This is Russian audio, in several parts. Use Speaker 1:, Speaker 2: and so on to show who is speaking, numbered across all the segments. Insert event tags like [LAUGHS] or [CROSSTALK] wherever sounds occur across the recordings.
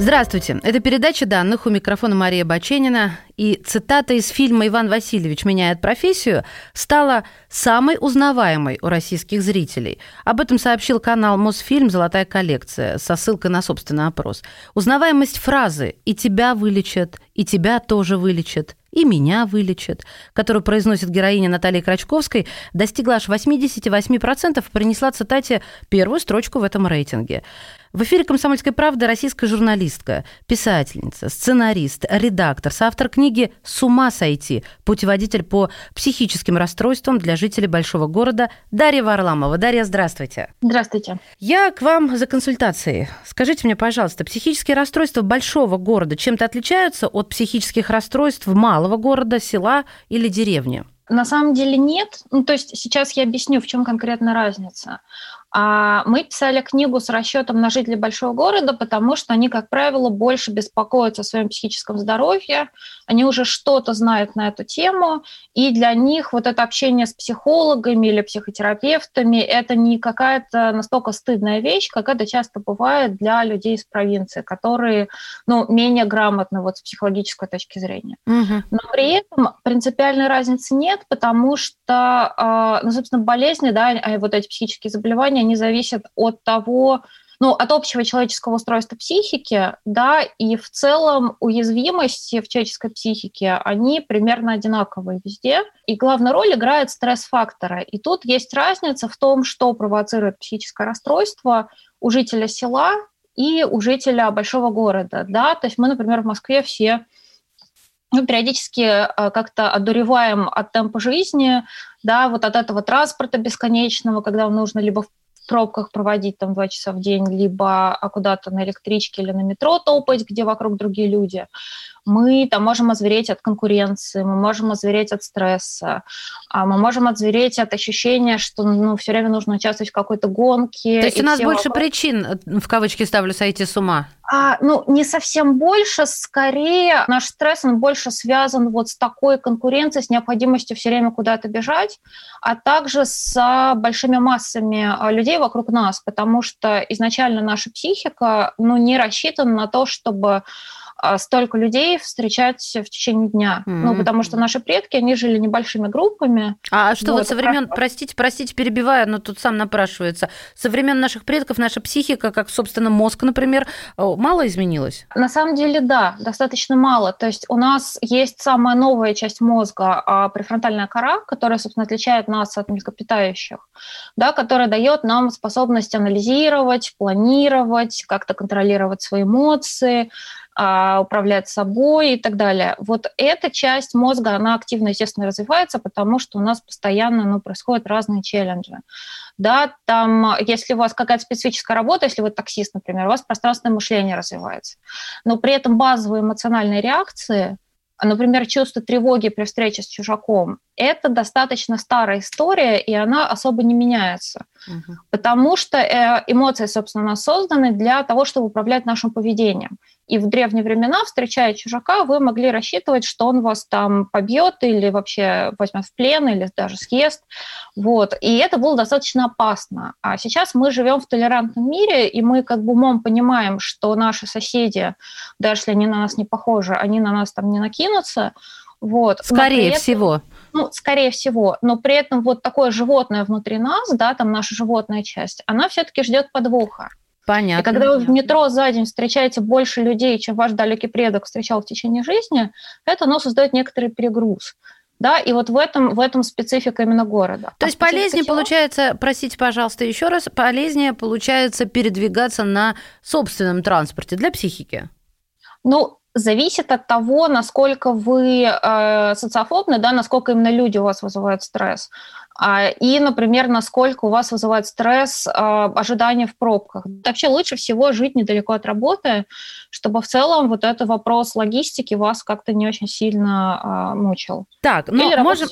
Speaker 1: Здравствуйте. Это передача данных у микрофона Мария Баченина. И цитата из фильма «Иван Васильевич меняет профессию» стала самой узнаваемой у российских зрителей. Об этом сообщил канал Мосфильм «Золотая коллекция» со ссылкой на собственный опрос. Узнаваемость фразы «и тебя вылечат», «и тебя тоже вылечат», и меня вылечат, которую произносит героиня Натальи Крачковской, достигла аж 88% и принесла цитате первую строчку в этом рейтинге. В эфире «Комсомольской правды» российская журналистка, писательница, сценарист, редактор, соавтор книги «С ума сойти. Путеводитель по психическим расстройствам для жителей большого города» Дарья Варламова. Дарья, здравствуйте.
Speaker 2: Здравствуйте.
Speaker 1: Я к вам за консультацией. Скажите мне, пожалуйста, психические расстройства большого города чем-то отличаются от психических расстройств малого города, села или деревни?
Speaker 2: На самом деле нет. Ну, то есть сейчас я объясню, в чем конкретно разница. А мы писали книгу с расчетом на жителей большого города, потому что они, как правило, больше беспокоятся о своем психическом здоровье, они уже что-то знают на эту тему, и для них вот это общение с психологами или психотерапевтами – это не какая-то настолько стыдная вещь, как это часто бывает для людей из провинции, которые ну, менее грамотны вот с психологической точки зрения. Угу. Но при этом принципиальной разницы нет, потому что, а, ну, собственно, болезни, да, а вот эти психические заболевания, они зависят от того, ну, от общего человеческого устройства психики, да, и в целом уязвимости в человеческой психике, они примерно одинаковые везде. И главную роль играет стресс-факторы. И тут есть разница в том, что провоцирует психическое расстройство у жителя села и у жителя большого города, да, то есть мы, например, в Москве все мы периодически э, как-то одуреваем от темпа жизни, да, вот от этого транспорта бесконечного, когда нужно либо в пробках проводить там два часа в день, либо а, куда-то на электричке или на метро топать, где вокруг другие люди мы там можем озвереть от конкуренции, мы можем озвереть от стресса, а мы можем озвереть от ощущения, что ну, все время нужно участвовать в какой-то гонке.
Speaker 1: То есть у нас больше вокруг... причин, в кавычки ставлю, сойти с ума?
Speaker 2: А, ну, не совсем больше, скорее наш стресс, он больше связан вот с такой конкуренцией, с необходимостью все время куда-то бежать, а также с большими массами а, людей вокруг нас, потому что изначально наша психика, ну, не рассчитана на то, чтобы столько людей встречать в течение дня. Mm-hmm. Ну, потому что наши предки, они жили небольшими группами.
Speaker 1: А что вот, вот со времен, простите, простите, перебиваю, но тут сам напрашивается. Со времен наших предков наша психика, как, собственно, мозг, например, мало изменилась?
Speaker 2: На самом деле, да, достаточно мало. То есть у нас есть самая новая часть мозга, а, префронтальная кора, которая, собственно, отличает нас от млекопитающих, да, которая дает нам способность анализировать, планировать, как-то контролировать свои эмоции, а, управлять собой и так далее. Вот эта часть мозга, она активно, естественно, развивается, потому что у нас постоянно ну, происходят разные челленджи. Да, там, если у вас какая-то специфическая работа, если вы таксист, например, у вас пространственное мышление развивается. Но при этом базовые эмоциональные реакции – Например, чувство тревоги при встрече с чужаком – это достаточно старая история, и она особо не меняется. Угу. Потому что э, эмоции, собственно, созданы для того, чтобы управлять нашим поведением. И в древние времена, встречая чужака, вы могли рассчитывать, что он вас там побьет или вообще возьмет в плен, или даже съест. Вот. И это было достаточно опасно. А сейчас мы живем в толерантном мире, и мы как бы умом понимаем, что наши соседи, даже если они на нас не похожи, они на нас там не накинутся. Вот.
Speaker 1: Скорее этом, всего.
Speaker 2: Ну, скорее всего. Но при этом вот такое животное внутри нас, да, там наша животная часть, она все-таки ждет подвоха.
Speaker 1: Понятно.
Speaker 2: И когда вы в метро за день встречаете больше людей, чем ваш далекий предок встречал в течение жизни, это оно создает некоторый перегруз. Да, и вот в этом, в этом специфика именно города.
Speaker 1: То а есть полезнее чего? получается, простите, пожалуйста, еще раз, полезнее получается передвигаться на собственном транспорте для психики?
Speaker 2: Ну, зависит от того, насколько вы э, социофобны, да, насколько именно люди у вас вызывают стресс. А, и, например, насколько у вас вызывает стресс а, ожидания в пробках. Вообще лучше всего жить недалеко от работы, чтобы в целом вот этот вопрос логистики вас как-то не очень сильно а, мучил.
Speaker 1: Так, но Или можем,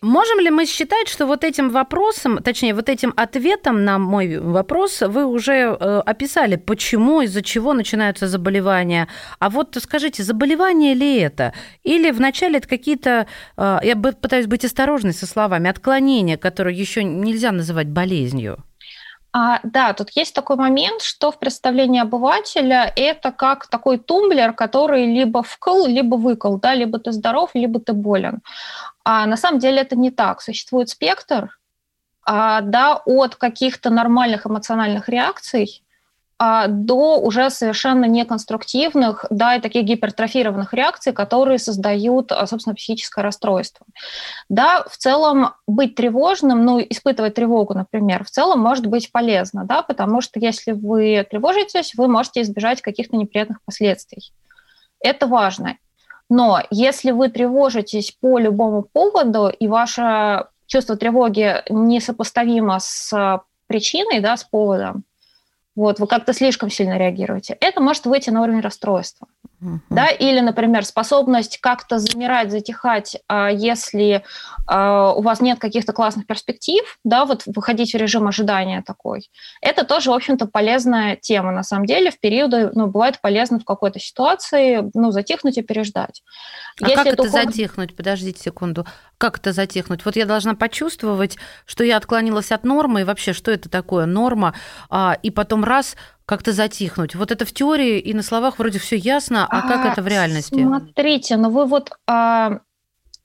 Speaker 1: можем ли мы считать, что вот этим вопросом, точнее, вот этим ответом на мой вопрос вы уже э, описали, почему, из-за чего начинаются заболевания. А вот скажите, заболевание ли это? Или вначале это какие-то, э, я пытаюсь быть осторожной со словами, отклонения, которые еще нельзя называть болезнью?
Speaker 2: А, да, тут есть такой момент, что в представлении обывателя это как такой тумблер, который либо вкл, либо выкл, да, либо ты здоров, либо ты болен. А на самом деле это не так. Существует спектр, а, да, от каких-то нормальных эмоциональных реакций до уже совершенно неконструктивных, да, и таких гипертрофированных реакций, которые создают, а, собственно, психическое расстройство. Да, в целом быть тревожным, ну, испытывать тревогу, например, в целом может быть полезно, да, потому что если вы тревожитесь, вы можете избежать каких-то неприятных последствий. Это важно. Но если вы тревожитесь по любому поводу, и ваше чувство тревоги несопоставимо с причиной, да, с поводом, вот, вы как-то слишком сильно реагируете, это может выйти на уровень расстройства. Uh-huh. Да? Или, например, способность как-то замирать, затихать, а, если а, у вас нет каких-то классных перспектив, да, вот выходить в режим ожидания такой. Это тоже, в общем-то, полезная тема, на самом деле. В периоды, ну, бывает полезно в какой-то ситуации, ну, затихнуть и переждать.
Speaker 1: А если как это уход... затихнуть? Подождите секунду. Как это затихнуть? Вот я должна почувствовать, что я отклонилась от нормы, и вообще, что это такое норма, а, и потом раз как-то затихнуть. Вот это в теории и на словах вроде все ясно, а, а как это в реальности?
Speaker 2: Смотрите, ну вы вот а,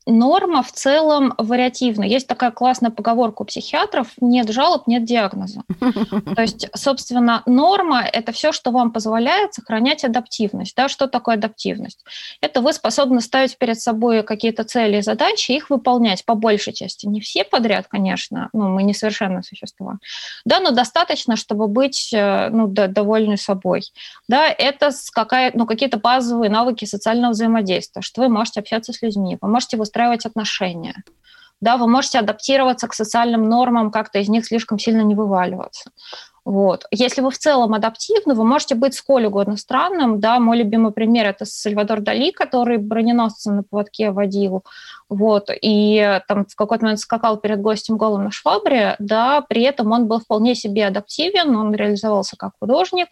Speaker 2: норма в целом вариативна. Есть такая классная поговорка у психиатров: нет жалоб, нет диагноза. [LAUGHS] То есть, собственно, норма – это все, что вам позволяет сохранять адаптивность. Да? Что такое адаптивность? Это вы способны ставить перед собой какие-то цели и задачи, их выполнять по большей части. Не все подряд, конечно, ну, мы несовершенные существа. Да, но достаточно, чтобы быть э, ну, довольны собой. Да, это какая, ну, какие-то базовые навыки социального взаимодействия, что вы можете общаться с людьми, вы можете выстраивать выстраивать отношения. Да, вы можете адаптироваться к социальным нормам, как-то из них слишком сильно не вываливаться. Вот. Если вы в целом адаптивны, вы можете быть сколь угодно странным. Да, мой любимый пример – это Сальвадор Дали, который броненосца на поводке водил, вот, и там в какой-то момент скакал перед гостем голым на швабре, да, при этом он был вполне себе адаптивен, он реализовался как художник,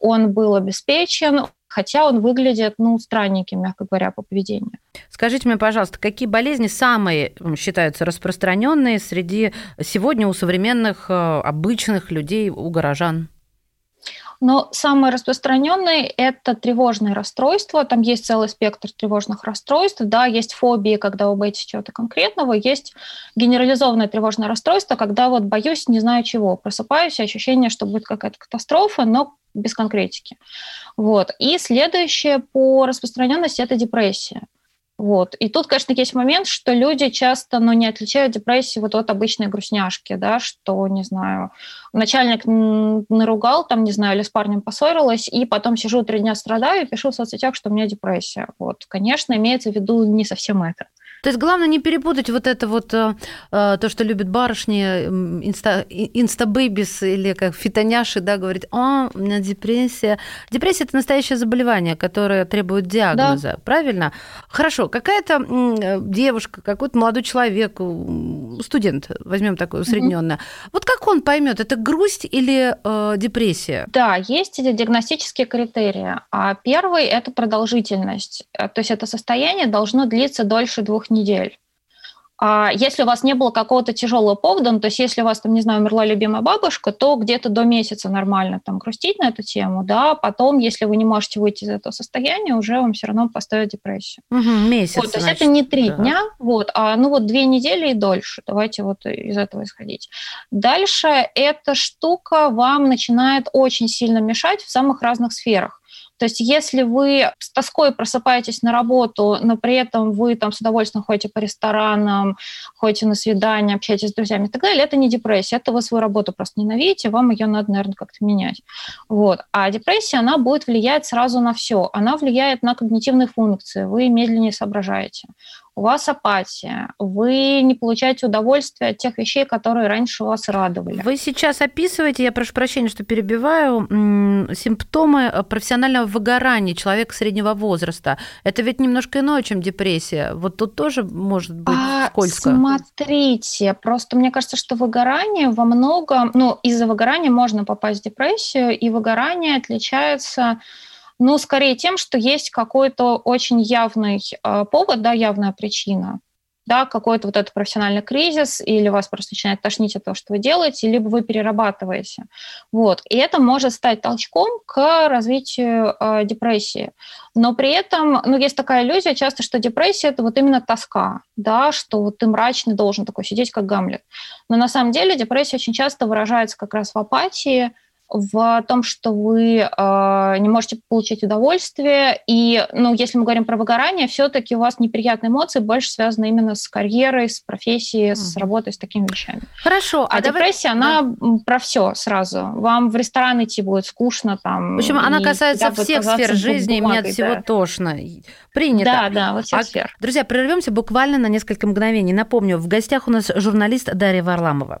Speaker 2: он был обеспечен, хотя он выглядит, ну, странненьким, мягко говоря, по поведению.
Speaker 1: Скажите мне, пожалуйста, какие болезни самые считаются распространенные среди сегодня у современных э, обычных людей, у горожан?
Speaker 2: Но самое распространенное – это тревожные расстройства. Там есть целый спектр тревожных расстройств. Да, есть фобии, когда вы боитесь чего-то конкретного. Есть генерализованное тревожное расстройство, когда вот боюсь, не знаю чего. Просыпаюсь, ощущение, что будет какая-то катастрофа, но без конкретики. Вот. И следующее по распространенности – это депрессия. Вот. И тут, конечно, есть момент, что люди часто ну, не отличают депрессию вот от обычной грустняшки, да, что, не знаю, начальник наругал, там, не знаю, или с парнем поссорилась, и потом сижу три дня страдаю и пишу в соцсетях, что у меня депрессия. Вот. Конечно, имеется в виду не совсем это.
Speaker 1: То есть главное не перепутать вот это вот э, э, то, что любят барышни, инста, insta babies или как фитоняши, да, говорит, о, у меня депрессия. Депрессия – это настоящее заболевание, которое требует диагноза, да. правильно? Хорошо, какая-то девушка, какой-то молодой человек, студент, возьмем такое усредненное, mm-hmm. вот как он поймет, это грусть или э, депрессия?
Speaker 2: Да, есть эти диагностические критерии. А первый – это продолжительность. Э, то есть это состояние должно длиться дольше двух недель. А если у вас не было какого-то тяжелого повода, ну, то есть если у вас, там, не знаю, умерла любимая бабушка, то где-то до месяца нормально там грустить на эту тему, да, потом, если вы не можете выйти из этого состояния, уже вам все равно поставят депрессию.
Speaker 1: Угу, месяц,
Speaker 2: вот, То есть это не три да. дня, вот, а ну вот две недели и дольше. Давайте вот из этого исходить. Дальше эта штука вам начинает очень сильно мешать в самых разных сферах. То есть если вы с тоской просыпаетесь на работу, но при этом вы там с удовольствием ходите по ресторанам, ходите на свидания, общаетесь с друзьями и так далее, это не депрессия, это вы свою работу просто ненавидите, вам ее надо, наверное, как-то менять. Вот. А депрессия, она будет влиять сразу на все. Она влияет на когнитивные функции, вы медленнее соображаете у вас апатия, вы не получаете удовольствие от тех вещей, которые раньше вас радовали.
Speaker 1: Вы сейчас описываете, я прошу прощения, что перебиваю, симптомы э, профессионального выгорания человека среднего возраста. Это ведь немножко иное, чем депрессия. Вот тут тоже может быть а, скользко.
Speaker 2: Смотрите, просто мне кажется, что выгорание во многом, ну, из-за выгорания можно попасть в депрессию, и выгорание отличается ну, скорее тем, что есть какой-то очень явный э, повод, да, явная причина, да, какой-то вот этот профессиональный кризис, или вас просто начинает тошнить от того, что вы делаете, либо вы перерабатываете. Вот. И это может стать толчком к развитию э, депрессии. Но при этом, ну, есть такая иллюзия часто, что депрессия – это вот именно тоска, да, что вот ты мрачный должен такой сидеть, как Гамлет. Но на самом деле депрессия очень часто выражается как раз в апатии, в том, что вы э, не можете получить удовольствие. И, ну, если мы говорим про выгорание, все-таки у вас неприятные эмоции больше связаны именно с карьерой, с профессией, с работой, с такими вещами.
Speaker 1: Хорошо.
Speaker 2: А, а депрессия, давай... она да. про все сразу. Вам в ресторан идти будет скучно там.
Speaker 1: В общем, она касается всех сфер жизни, и мне от всего да. тошно. Принято.
Speaker 2: Да, да, вот всех а, сфер.
Speaker 1: Друзья, прервемся буквально на несколько мгновений. Напомню, в гостях у нас журналист Дарья Варламова.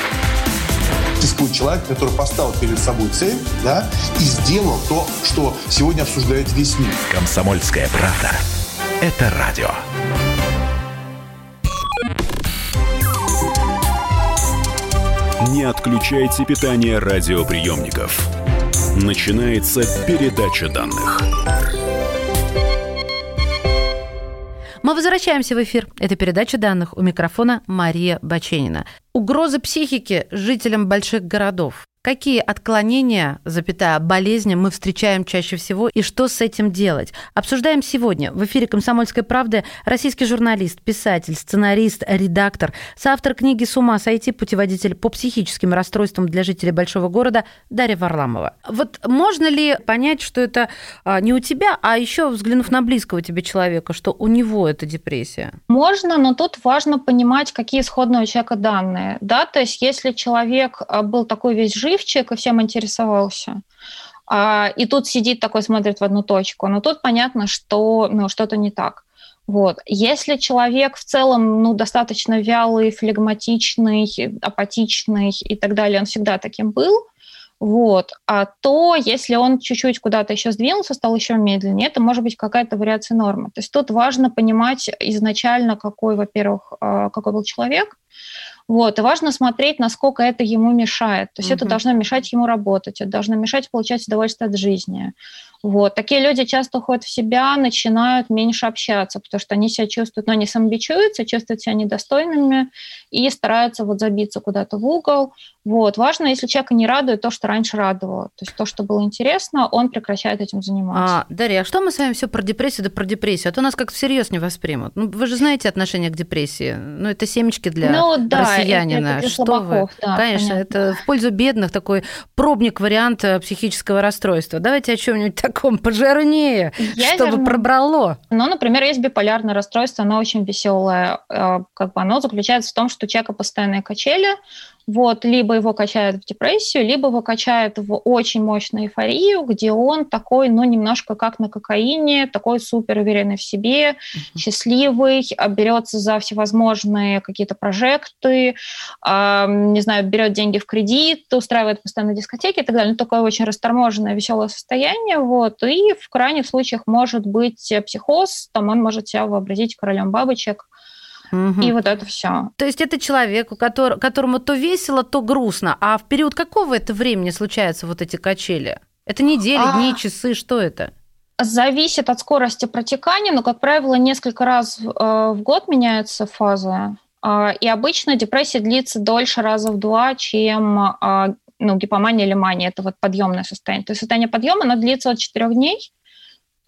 Speaker 3: существует человек, который поставил перед собой цель да, и сделал то, что сегодня обсуждает весь мир.
Speaker 4: Комсомольская правда. Это радио.
Speaker 5: Не отключайте питание радиоприемников. Начинается передача данных.
Speaker 1: Мы возвращаемся в эфир. Это передача данных. У микрофона Мария Баченина. Угрозы психики жителям больших городов. Какие отклонения, запятая, болезни мы встречаем чаще всего и что с этим делать? Обсуждаем сегодня в эфире «Комсомольской правды» российский журналист, писатель, сценарист, редактор, соавтор книги «С ума сойти. Путеводитель по психическим расстройствам для жителей большого города» Дарья Варламова. Вот можно ли понять, что это а, не у тебя, а еще взглянув на близкого тебе человека, что у него это депрессия?
Speaker 2: Можно, но тут важно понимать, какие исходные у человека данные. Да? То есть если человек а, был такой весь жив, живчик и всем интересовался. А, и тут сидит такой, смотрит в одну точку. Но тут понятно, что ну, что-то не так. Вот. Если человек в целом ну, достаточно вялый, флегматичный, апатичный и так далее, он всегда таким был, вот, а то, если он чуть-чуть куда-то еще сдвинулся, стал еще медленнее, это может быть какая-то вариация нормы. То есть тут важно понимать изначально, какой, во-первых, а, какой был человек, вот. И важно смотреть, насколько это ему мешает. То есть угу. это должно мешать ему работать, это должно мешать получать удовольствие от жизни. Вот. Такие люди часто уходят в себя, начинают меньше общаться, потому что они себя чувствуют, но ну, они самобичуются, чувствуют себя недостойными и стараются вот забиться куда-то в угол. Вот. Важно, если человека не радует то, что раньше радовало, то есть то, что было интересно, он прекращает этим заниматься.
Speaker 1: А, Дарья, а что мы с вами все про депрессию, да про депрессию? А то нас как всерьез не воспримут. Ну, вы же знаете отношение к депрессии. Ну, это семечки для ну, да, россиянина. Это, это что слабаков, вы? Да, Конечно, понятно. это в пользу бедных такой пробник вариант э, психического расстройства. Давайте о чем-нибудь таком пожирнее, Ядерном. чтобы пробрало.
Speaker 2: Ну, например, есть биполярное расстройство, оно очень веселое. Э, как бы оно заключается в том, что у человека постоянные качели, вот, либо его качают в депрессию, либо его качают в очень мощную эйфорию, где он такой, ну, немножко как на кокаине, такой супер уверенный в себе, uh-huh. счастливый, а, берется за всевозможные какие-то прожекты, э, не знаю, берет деньги в кредит, устраивает постоянно дискотеки и так далее. Ну, такое очень расторможенное, веселое состояние, вот, и в крайних случаях может быть психоз, там он может себя вообразить королем бабочек, Угу. И вот это все.
Speaker 1: То есть это человек, у которого, которому то весело, то грустно. А в период какого это времени случаются вот эти качели? Это недели, а... дни, часы, что это?
Speaker 2: Зависит от скорости протекания, но, как правило, несколько раз э, в год меняется фаза. Э, и обычно депрессия длится дольше раза в два, чем э, ну, гипомания или мания. Это вот подъемное состояние. То есть состояние подъема, оно длится от 4 дней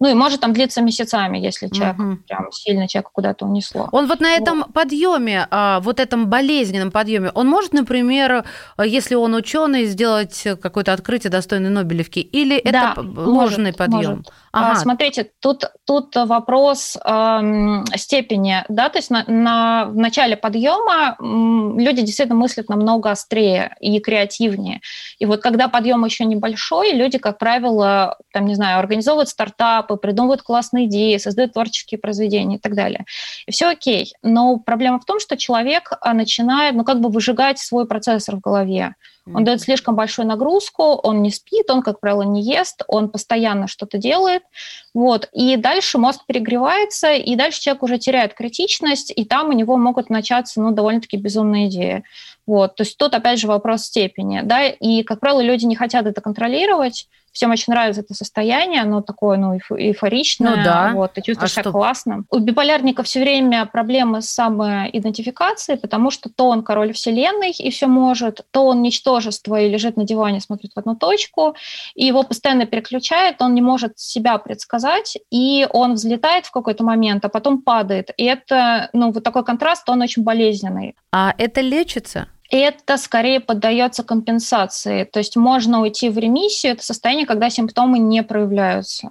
Speaker 2: Ну и может там длиться месяцами, если человек угу. прям сильно человека куда-то унесло.
Speaker 1: Он вот на этом вот. подъеме, а, вот этом болезненном подъеме, он может, например, если он ученый, сделать какое-то открытие достойной Нобелевки, или да, это ложный может, подъем? Может.
Speaker 2: А, ага. Смотрите, тут, тут вопрос э, степени, да, то есть на, на, в начале подъема люди действительно мыслят намного острее и креативнее. И вот когда подъем еще небольшой, люди, как правило, там, не знаю, организовывают стартапы, придумывают классные идеи, создают творческие произведения и так далее. И все окей. Но проблема в том, что человек а, начинает, ну, как бы выжигать свой процессор в голове. Он дает слишком большую нагрузку, он не спит, он, как правило, не ест, он постоянно что-то делает. Вот. И дальше мозг перегревается, и дальше человек уже теряет критичность, и там у него могут начаться ну, довольно-таки безумные идеи. Вот. То есть тут, опять же, вопрос степени. Да? И, как правило, люди не хотят это контролировать, Всем очень нравится это состояние, оно такое, ну, эйфоричное. Ну, да. Вот, ты чувствуешь а себя что? классным. У биполярника все время проблемы с самоидентификацией, потому что то он король вселенной и все может, то он ничтожество и лежит на диване, смотрит в одну точку, и его постоянно переключает, он не может себя предсказать, и он взлетает в какой-то момент, а потом падает. И это, ну, вот такой контраст, он очень болезненный.
Speaker 1: А это лечится?
Speaker 2: это скорее поддается компенсации. То есть можно уйти в ремиссию, это состояние, когда симптомы не проявляются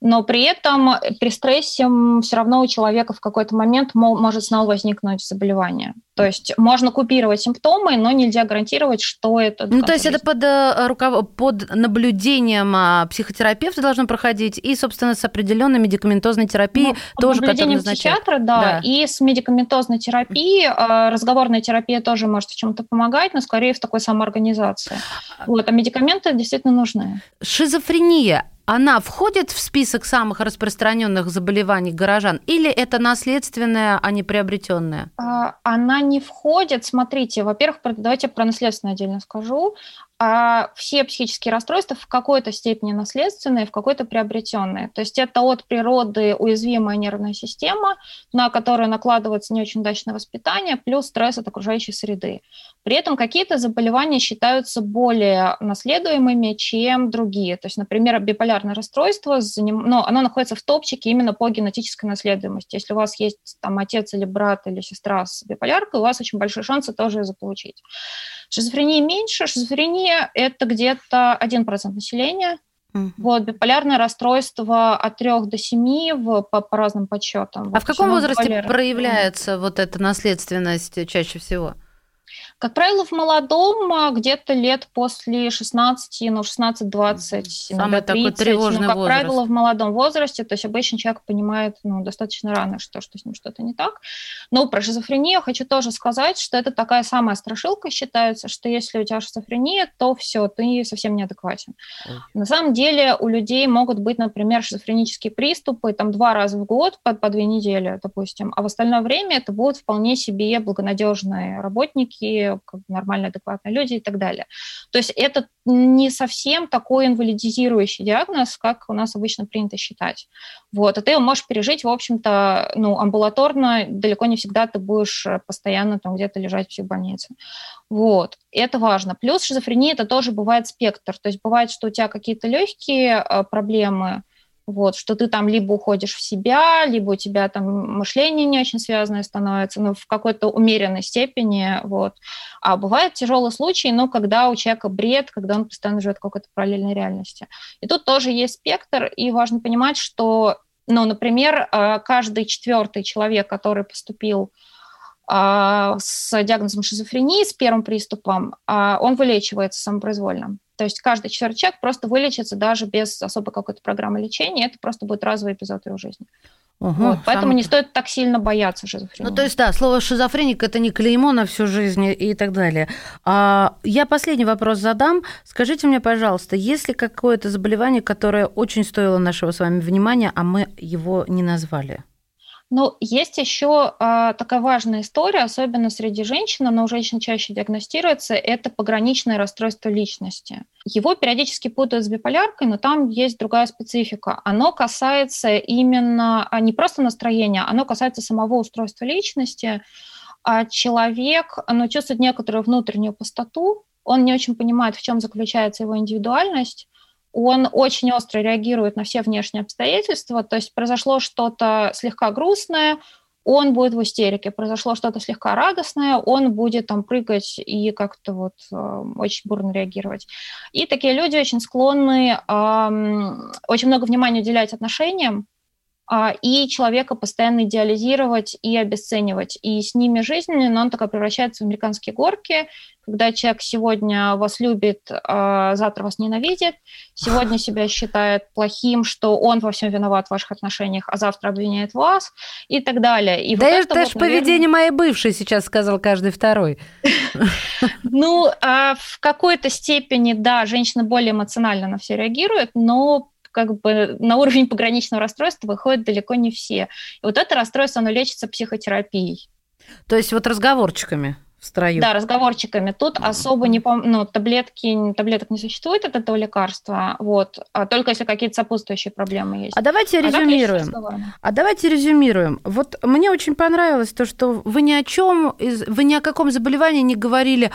Speaker 2: но при этом при стрессе все равно у человека в какой-то момент может снова возникнуть заболевание. То есть можно купировать симптомы, но нельзя гарантировать, что это.
Speaker 1: Ну, то есть это под, э, руков... под наблюдением а, психотерапевта должно проходить и, собственно, с определенной медикаментозной терапией
Speaker 2: ну, тоже,
Speaker 1: наблюдением
Speaker 2: психиатра, да, да, и с медикаментозной терапией. А, разговорная терапия тоже может в чем-то помогать, но скорее в такой самоорганизации. А вот, а медикаменты действительно нужны.
Speaker 1: Шизофрения она входит в список самых распространенных заболеваний горожан или это наследственное, а не приобретенное?
Speaker 2: А, она не входит. Смотрите, во-первых, давайте про наследственное отдельно скажу а все психические расстройства в какой-то степени наследственные, в какой-то приобретенные. То есть это от природы уязвимая нервная система, на которую накладывается не очень удачное воспитание, плюс стресс от окружающей среды. При этом какие-то заболевания считаются более наследуемыми, чем другие. То есть, например, биполярное расстройство, ну, оно находится в топчике именно по генетической наследуемости. Если у вас есть там отец или брат или сестра с биполяркой, у вас очень большие шансы тоже ее заполучить. Шизофрении меньше. Шизофрения – это где-то 1% населения. Угу. Вот, биполярное расстройство от 3 до 7 в, по, по разным подсчетам.
Speaker 1: А вот, в каком возрасте проявляется вот эта наследственность чаще всего?
Speaker 2: Как правило, в молодом а, где-то лет после 16, ну, 16-20, Самый такой тревожный ну, как возраст. правило, в молодом возрасте, то есть обычно человек понимает ну, достаточно рано, что, что с ним что-то не так. Но про шизофрению хочу тоже сказать, что это такая самая страшилка считается, что если у тебя шизофрения, то все, ты совсем неадекватен. Okay. На самом деле у людей могут быть, например, шизофренические приступы там два раза в год по, по две недели, допустим, а в остальное время это будут вполне себе благонадежные работники, как бы, нормальные, адекватные люди и так далее. То есть это не совсем такой инвалидизирующий диагноз, как у нас обычно принято считать. Вот. А ты его можешь пережить, в общем-то, ну, амбулаторно, далеко не всегда ты будешь постоянно там где-то лежать в психбольнице. Вот. Это важно. Плюс шизофрения – это тоже бывает спектр. То есть бывает, что у тебя какие-то легкие а, проблемы, вот, что ты там либо уходишь в себя, либо у тебя там мышление не очень связанное становится, но в какой-то умеренной степени, вот. А бывают тяжелые случаи, ну, когда у человека бред, когда он постоянно живет в какой-то параллельной реальности. И тут тоже есть спектр, и важно понимать, что, ну, например, э, каждый четвертый человек, который поступил э, с диагнозом шизофрении, с первым приступом, э, он вылечивается самопроизвольно. То есть каждый четвертый человек просто вылечится даже без особой какой-то программы лечения. Это просто будет разовый эпизод его жизни. Угу, вот, поэтому сам... не стоит так сильно бояться шизофрении.
Speaker 1: Ну, то есть, да, слово шизофреник это не клеймо на всю жизнь и так далее. А, я последний вопрос задам. Скажите мне, пожалуйста, есть ли какое-то заболевание, которое очень стоило нашего с вами внимания, а мы его не назвали?
Speaker 2: Ну, есть еще э, такая важная история, особенно среди женщин, но у женщин чаще диагностируется, это пограничное расстройство личности. Его периодически путают с биполяркой, но там есть другая специфика. Оно касается именно а, не просто настроения, оно касается самого устройства личности. А человек ну, чувствует некоторую внутреннюю пустоту, он не очень понимает, в чем заключается его индивидуальность, он очень остро реагирует на все внешние обстоятельства, то есть произошло что-то слегка грустное, он будет в истерике. Произошло что-то слегка радостное, он будет там прыгать и как-то вот э, очень бурно реагировать. И такие люди очень склонны э, очень много внимания уделять отношениям, и человека постоянно идеализировать и обесценивать. И с ними жизнь, но он такой превращается в американские горки, когда человек сегодня вас любит, а завтра вас ненавидит, сегодня себя считает плохим, что он во всем виноват в ваших отношениях, а завтра обвиняет вас и так далее. И
Speaker 1: да вот это, это вот, наверное... поведение моей бывшей сейчас сказал каждый второй. [LAUGHS]
Speaker 2: Ну, а в какой-то степени, да, женщина более эмоционально на все реагирует, но как бы на уровень пограничного расстройства выходят далеко не все. И вот это расстройство, оно лечится психотерапией.
Speaker 1: То есть вот разговорчиками? В строю.
Speaker 2: Да, разговорчиками. Тут особо не пом... ну, таблетки, таблеток не существует от этого лекарства, вот, а только если какие-то сопутствующие проблемы есть.
Speaker 1: А давайте а резюмируем. А давайте резюмируем. Вот мне очень понравилось то, что вы ни о чем, вы ни о каком заболевании не говорили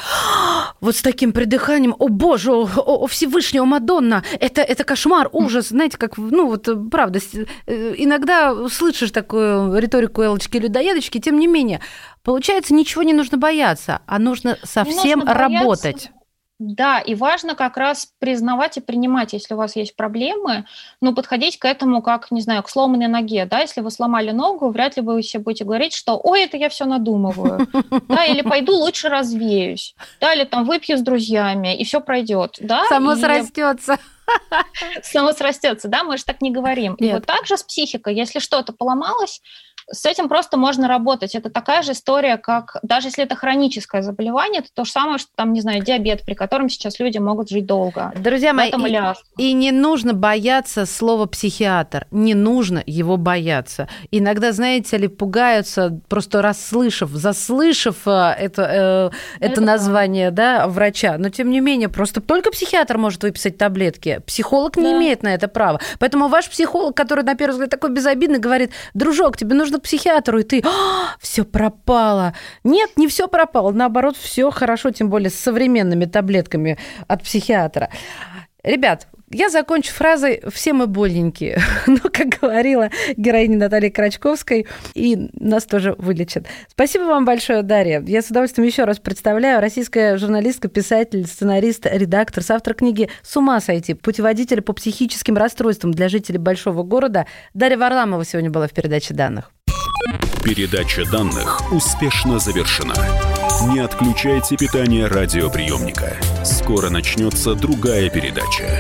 Speaker 1: вот с таким придыханием, о боже, о, о Всевышний, о Мадонна, это, это кошмар, ужас, знаете, как, ну вот, правда, э, иногда слышишь такую риторику Элочки-людоедочки, тем не менее, Получается, ничего не нужно бояться, а нужно совсем нужно работать.
Speaker 2: Да, и важно как раз признавать и принимать, если у вас есть проблемы, ну, подходить к этому как, не знаю, к сломанной ноге, да, если вы сломали ногу, вряд ли вы себе будете говорить, что, ой, это я все надумываю, [LAUGHS] да, или пойду лучше развеюсь, да, или там выпью с друзьями, и все пройдет, да.
Speaker 1: Само и... срастется. [LAUGHS]
Speaker 2: Само срастется, да, мы же так не говорим. Нет. И вот так же с психикой, если что-то поломалось, с этим просто можно работать. Это такая же история, как даже если это хроническое заболевание, это то же самое, что там, не знаю, диабет, при котором сейчас люди могут жить долго.
Speaker 1: Друзья мои, и, и не нужно бояться слова психиатр. Не нужно его бояться. Иногда, знаете ли, пугаются, просто расслышав, заслышав э, это, э, это, это название да, врача. Но тем не менее, просто только психиатр может выписать таблетки. Психолог не да. имеет на это права. Поэтому ваш психолог, который на первый взгляд такой безобидный, говорит, дружок, тебе нужно нужно к психиатру, и ты, «А, все пропало. Нет, не все пропало, наоборот, все хорошо, тем более с современными таблетками от психиатра. Ребят, я закончу фразой «все мы больненькие». [LAUGHS] Но, как говорила героиня Натальи Крачковской, и нас тоже вылечат. Спасибо вам большое, Дарья. Я с удовольствием еще раз представляю. Российская журналистка, писатель, сценарист, редактор, автор книги «С ума сойти. Путеводитель по психическим расстройствам для жителей большого города». Дарья Варламова сегодня была в передаче данных.
Speaker 5: Передача данных успешно завершена. Не отключайте питание радиоприемника. Скоро начнется другая передача.